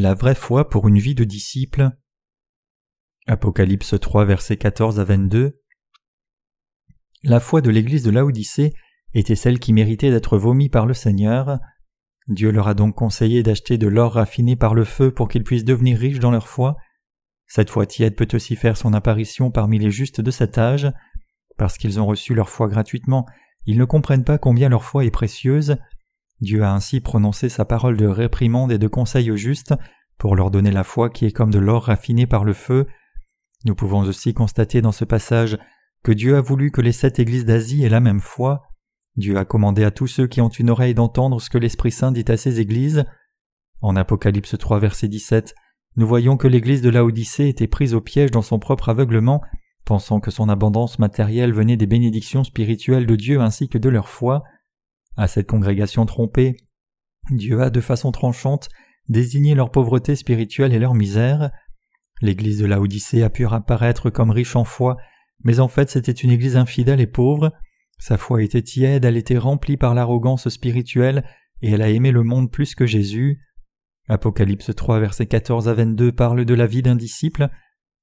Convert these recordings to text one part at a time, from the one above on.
La vraie foi pour une vie de disciple. Apocalypse 3 versets 14 à 22. La foi de l'église de Laodicée était celle qui méritait d'être vomie par le Seigneur. Dieu leur a donc conseillé d'acheter de l'or raffiné par le feu pour qu'ils puissent devenir riches dans leur foi. Cette foi tiède peut aussi faire son apparition parmi les justes de cet âge. Parce qu'ils ont reçu leur foi gratuitement, ils ne comprennent pas combien leur foi est précieuse. Dieu a ainsi prononcé sa parole de réprimande et de conseil aux justes pour leur donner la foi qui est comme de l'or raffiné par le feu. Nous pouvons aussi constater dans ce passage que Dieu a voulu que les sept églises d'Asie aient la même foi. Dieu a commandé à tous ceux qui ont une oreille d'entendre ce que l'Esprit Saint dit à ces églises. En Apocalypse 3 verset 17, nous voyons que l'église de Laodicée était prise au piège dans son propre aveuglement, pensant que son abondance matérielle venait des bénédictions spirituelles de Dieu ainsi que de leur foi. À cette congrégation trompée, Dieu a de façon tranchante désigné leur pauvreté spirituelle et leur misère. L'église de Laodicée a pu apparaître comme riche en foi, mais en fait c'était une église infidèle et pauvre. Sa foi était tiède, elle était remplie par l'arrogance spirituelle, et elle a aimé le monde plus que Jésus. Apocalypse 3 versets 14 à 22 parle de la vie d'un disciple.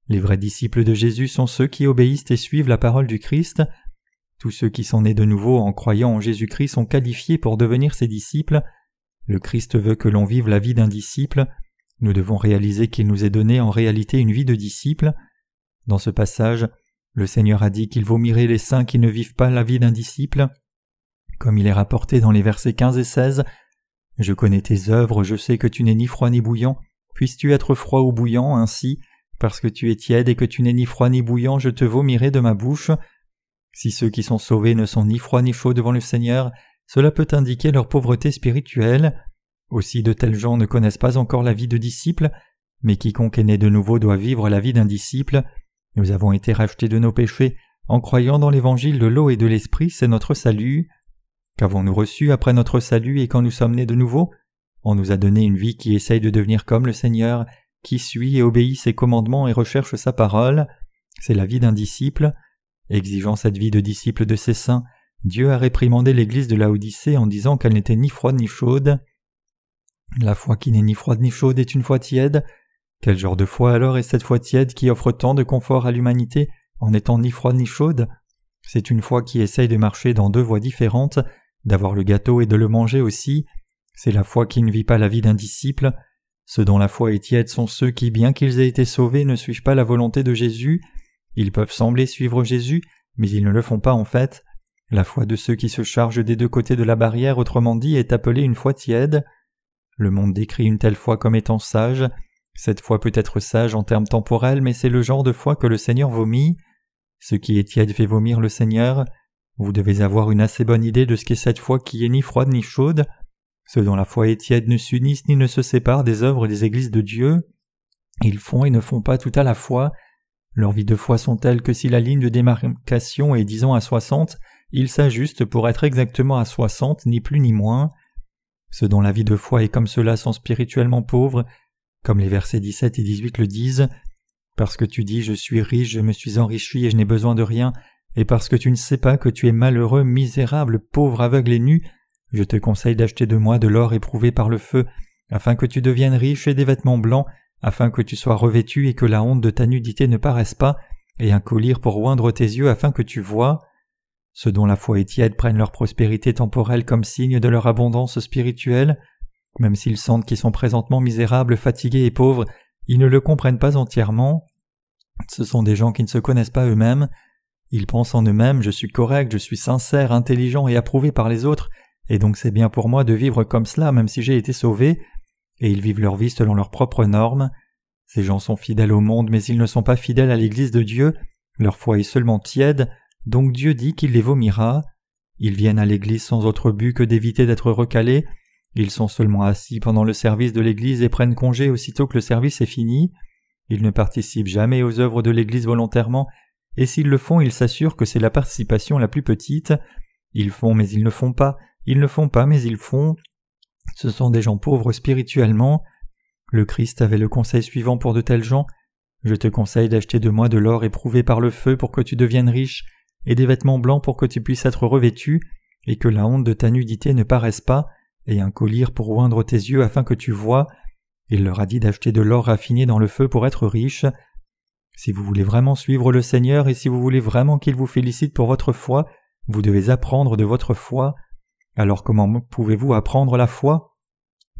Les vrais disciples de Jésus sont ceux qui obéissent et suivent la parole du Christ. Tous ceux qui sont nés de nouveau en croyant en Jésus-Christ sont qualifiés pour devenir ses disciples. Le Christ veut que l'on vive la vie d'un disciple. Nous devons réaliser qu'il nous est donné en réalité une vie de disciple. Dans ce passage, le Seigneur a dit qu'il vomirait les saints qui ne vivent pas la vie d'un disciple. Comme il est rapporté dans les versets 15 et 16, Je connais tes œuvres, je sais que tu n'es ni froid ni bouillant. Puisses-tu être froid ou bouillant, ainsi, parce que tu es tiède et que tu n'es ni froid ni bouillant, je te vomirai de ma bouche. Si ceux qui sont sauvés ne sont ni froids ni chauds devant le Seigneur, cela peut indiquer leur pauvreté spirituelle. Aussi de tels gens ne connaissent pas encore la vie de disciple, mais quiconque est né de nouveau doit vivre la vie d'un disciple. Nous avons été rachetés de nos péchés en croyant dans l'évangile de l'eau et de l'esprit, c'est notre salut. Qu'avons-nous reçu après notre salut et quand nous sommes nés de nouveau? On nous a donné une vie qui essaye de devenir comme le Seigneur, qui suit et obéit ses commandements et recherche sa parole. C'est la vie d'un disciple. Exigeant cette vie de disciple de ses saints, Dieu a réprimandé l'Église de Laodicée en disant qu'elle n'était ni froide ni chaude. La foi qui n'est ni froide ni chaude est une foi tiède. Quel genre de foi alors est cette foi tiède qui offre tant de confort à l'humanité en n'étant ni froide ni chaude? C'est une foi qui essaye de marcher dans deux voies différentes, d'avoir le gâteau et de le manger aussi. C'est la foi qui ne vit pas la vie d'un disciple. Ceux dont la foi est tiède sont ceux qui, bien qu'ils aient été sauvés, ne suivent pas la volonté de Jésus. Ils peuvent sembler suivre Jésus, mais ils ne le font pas en fait. La foi de ceux qui se chargent des deux côtés de la barrière, autrement dit, est appelée une foi tiède. Le monde décrit une telle foi comme étant sage. Cette foi peut être sage en termes temporels, mais c'est le genre de foi que le Seigneur vomit. Ce qui est tiède fait vomir le Seigneur. Vous devez avoir une assez bonne idée de ce qu'est cette foi qui est ni froide ni chaude. Ceux dont la foi est tiède ne s'unissent ni ne se séparent des œuvres des églises de Dieu. Ils font et ne font pas tout à la fois. Leurs vies de foi sont telles que si la ligne de démarcation est disons à soixante, ils s'ajustent pour être exactement à soixante, ni plus ni moins. Ceux dont la vie de foi est comme cela sont spirituellement pauvres, comme les versets 17 et 18 le disent. Parce que tu dis je suis riche, je me suis enrichi et je n'ai besoin de rien, et parce que tu ne sais pas que tu es malheureux, misérable, pauvre, aveugle et nu, je te conseille d'acheter de moi de l'or éprouvé par le feu, afin que tu deviennes riche et des vêtements blancs, afin que tu sois revêtu et que la honte de ta nudité ne paraisse pas, et un collier pour oindre tes yeux afin que tu vois. Ceux dont la foi est tiède prennent leur prospérité temporelle comme signe de leur abondance spirituelle. Même s'ils sentent qu'ils sont présentement misérables, fatigués et pauvres, ils ne le comprennent pas entièrement. Ce sont des gens qui ne se connaissent pas eux-mêmes. Ils pensent en eux-mêmes Je suis correct, je suis sincère, intelligent et approuvé par les autres, et donc c'est bien pour moi de vivre comme cela même si j'ai été sauvé et ils vivent leur vie selon leurs propres normes. Ces gens sont fidèles au monde, mais ils ne sont pas fidèles à l'Église de Dieu, leur foi est seulement tiède, donc Dieu dit qu'il les vomira. Ils viennent à l'Église sans autre but que d'éviter d'être recalés, ils sont seulement assis pendant le service de l'Église et prennent congé aussitôt que le service est fini, ils ne participent jamais aux œuvres de l'Église volontairement, et s'ils le font ils s'assurent que c'est la participation la plus petite, ils font mais ils ne font pas, ils ne font pas mais ils font, ce sont des gens pauvres spirituellement. Le Christ avait le conseil suivant pour de tels gens. Je te conseille d'acheter de moi de l'or éprouvé par le feu pour que tu deviennes riche, et des vêtements blancs pour que tu puisses être revêtu, et que la honte de ta nudité ne paraisse pas, et un collier pour oindre tes yeux afin que tu vois. Il leur a dit d'acheter de l'or raffiné dans le feu pour être riches. Si vous voulez vraiment suivre le Seigneur et si vous voulez vraiment qu'il vous félicite pour votre foi, vous devez apprendre de votre foi. Alors comment pouvez-vous apprendre la foi?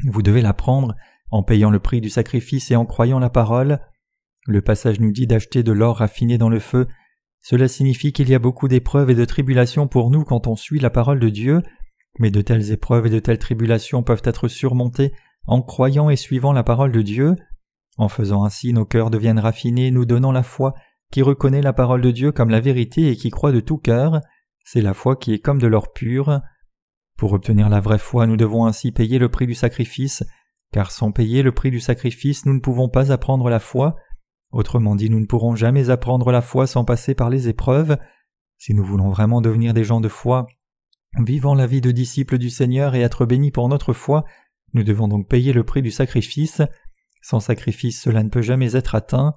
Vous devez l'apprendre en payant le prix du sacrifice et en croyant la parole. Le passage nous dit d'acheter de l'or raffiné dans le feu. Cela signifie qu'il y a beaucoup d'épreuves et de tribulations pour nous quand on suit la parole de Dieu, mais de telles épreuves et de telles tribulations peuvent être surmontées en croyant et suivant la parole de Dieu. En faisant ainsi, nos cœurs deviennent raffinés, nous donnant la foi qui reconnaît la parole de Dieu comme la vérité et qui croit de tout cœur. C'est la foi qui est comme de l'or pur. Pour obtenir la vraie foi, nous devons ainsi payer le prix du sacrifice, car sans payer le prix du sacrifice, nous ne pouvons pas apprendre la foi. Autrement dit, nous ne pourrons jamais apprendre la foi sans passer par les épreuves. Si nous voulons vraiment devenir des gens de foi, vivant la vie de disciples du Seigneur et être bénis pour notre foi, nous devons donc payer le prix du sacrifice. Sans sacrifice, cela ne peut jamais être atteint.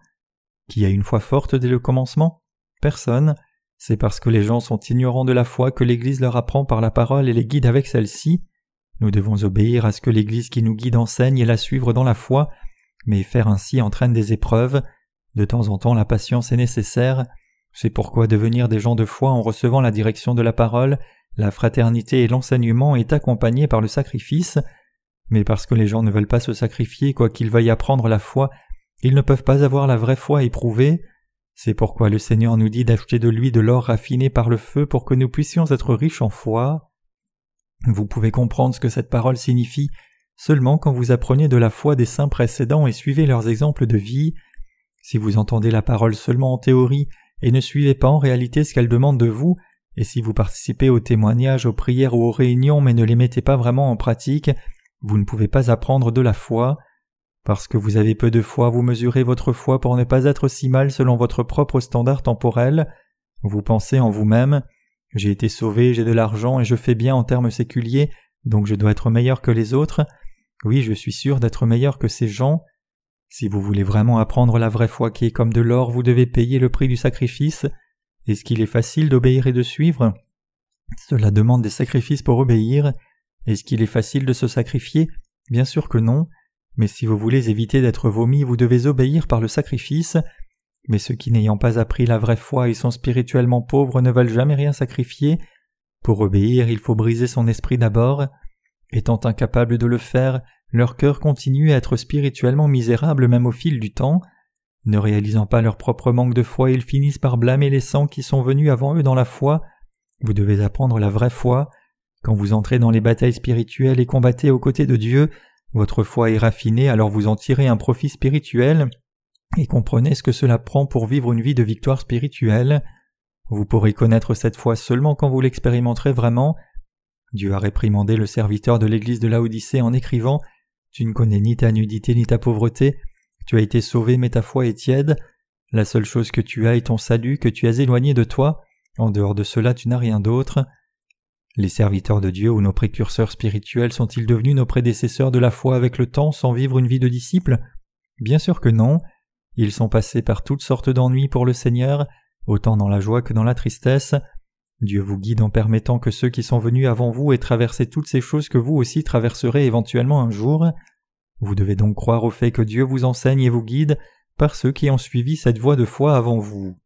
Qui a une foi forte dès le commencement? Personne. C'est parce que les gens sont ignorants de la foi que l'Église leur apprend par la parole et les guide avec celle-ci. Nous devons obéir à ce que l'Église qui nous guide enseigne et la suivre dans la foi, mais faire ainsi entraîne des épreuves. De temps en temps la patience est nécessaire. C'est pourquoi devenir des gens de foi en recevant la direction de la parole, la fraternité et l'enseignement est accompagné par le sacrifice. Mais parce que les gens ne veulent pas se sacrifier, quoi qu'ils veuillent apprendre la foi, ils ne peuvent pas avoir la vraie foi éprouvée. C'est pourquoi le Seigneur nous dit d'acheter de lui de l'or raffiné par le feu pour que nous puissions être riches en foi. Vous pouvez comprendre ce que cette parole signifie seulement quand vous apprenez de la foi des saints précédents et suivez leurs exemples de vie. Si vous entendez la parole seulement en théorie et ne suivez pas en réalité ce qu'elle demande de vous, et si vous participez aux témoignages, aux prières ou aux réunions mais ne les mettez pas vraiment en pratique, vous ne pouvez pas apprendre de la foi. Parce que vous avez peu de foi, vous mesurez votre foi pour ne pas être si mal selon votre propre standard temporel. Vous pensez en vous-même J'ai été sauvé, j'ai de l'argent et je fais bien en termes séculiers, donc je dois être meilleur que les autres. Oui, je suis sûr d'être meilleur que ces gens. Si vous voulez vraiment apprendre la vraie foi qui est comme de l'or, vous devez payer le prix du sacrifice. Est-ce qu'il est facile d'obéir et de suivre? Cela demande des sacrifices pour obéir. Est-ce qu'il est facile de se sacrifier? Bien sûr que non. Mais si vous voulez éviter d'être vomi, vous devez obéir par le sacrifice. Mais ceux qui n'ayant pas appris la vraie foi et sont spirituellement pauvres ne veulent jamais rien sacrifier. Pour obéir, il faut briser son esprit d'abord. Étant incapables de le faire, leur cœur continue à être spirituellement misérable même au fil du temps. Ne réalisant pas leur propre manque de foi, ils finissent par blâmer les sangs qui sont venus avant eux dans la foi. Vous devez apprendre la vraie foi. Quand vous entrez dans les batailles spirituelles et combattez aux côtés de Dieu, votre foi est raffinée, alors vous en tirez un profit spirituel, et comprenez ce que cela prend pour vivre une vie de victoire spirituelle. Vous pourrez connaître cette foi seulement quand vous l'expérimenterez vraiment. Dieu a réprimandé le serviteur de l'église de Laodicée en écrivant Tu ne connais ni ta nudité ni ta pauvreté, tu as été sauvé mais ta foi est tiède, la seule chose que tu as est ton salut que tu as éloigné de toi, en dehors de cela tu n'as rien d'autre. Les serviteurs de Dieu ou nos précurseurs spirituels sont-ils devenus nos prédécesseurs de la foi avec le temps sans vivre une vie de disciples Bien sûr que non. Ils sont passés par toutes sortes d'ennuis pour le Seigneur, autant dans la joie que dans la tristesse. Dieu vous guide en permettant que ceux qui sont venus avant vous aient traversé toutes ces choses que vous aussi traverserez éventuellement un jour. Vous devez donc croire au fait que Dieu vous enseigne et vous guide par ceux qui ont suivi cette voie de foi avant vous.